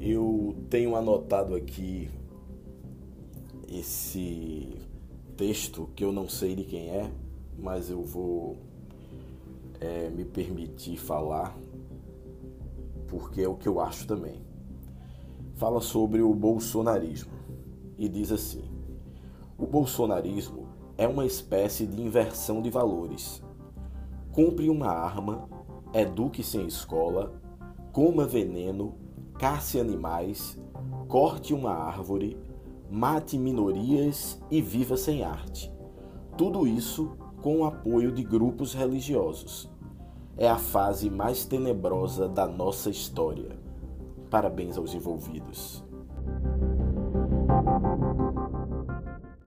eu tenho anotado aqui esse texto que eu não sei de quem é, mas eu vou é, me permitir falar porque é o que eu acho também. Fala sobre o bolsonarismo e diz assim: o bolsonarismo é uma espécie de inversão de valores. Compre uma arma, eduque-se em escola, coma veneno, caça animais, corte uma árvore, mate minorias e viva sem arte. Tudo isso com o apoio de grupos religiosos. É a fase mais tenebrosa da nossa história. Parabéns aos envolvidos.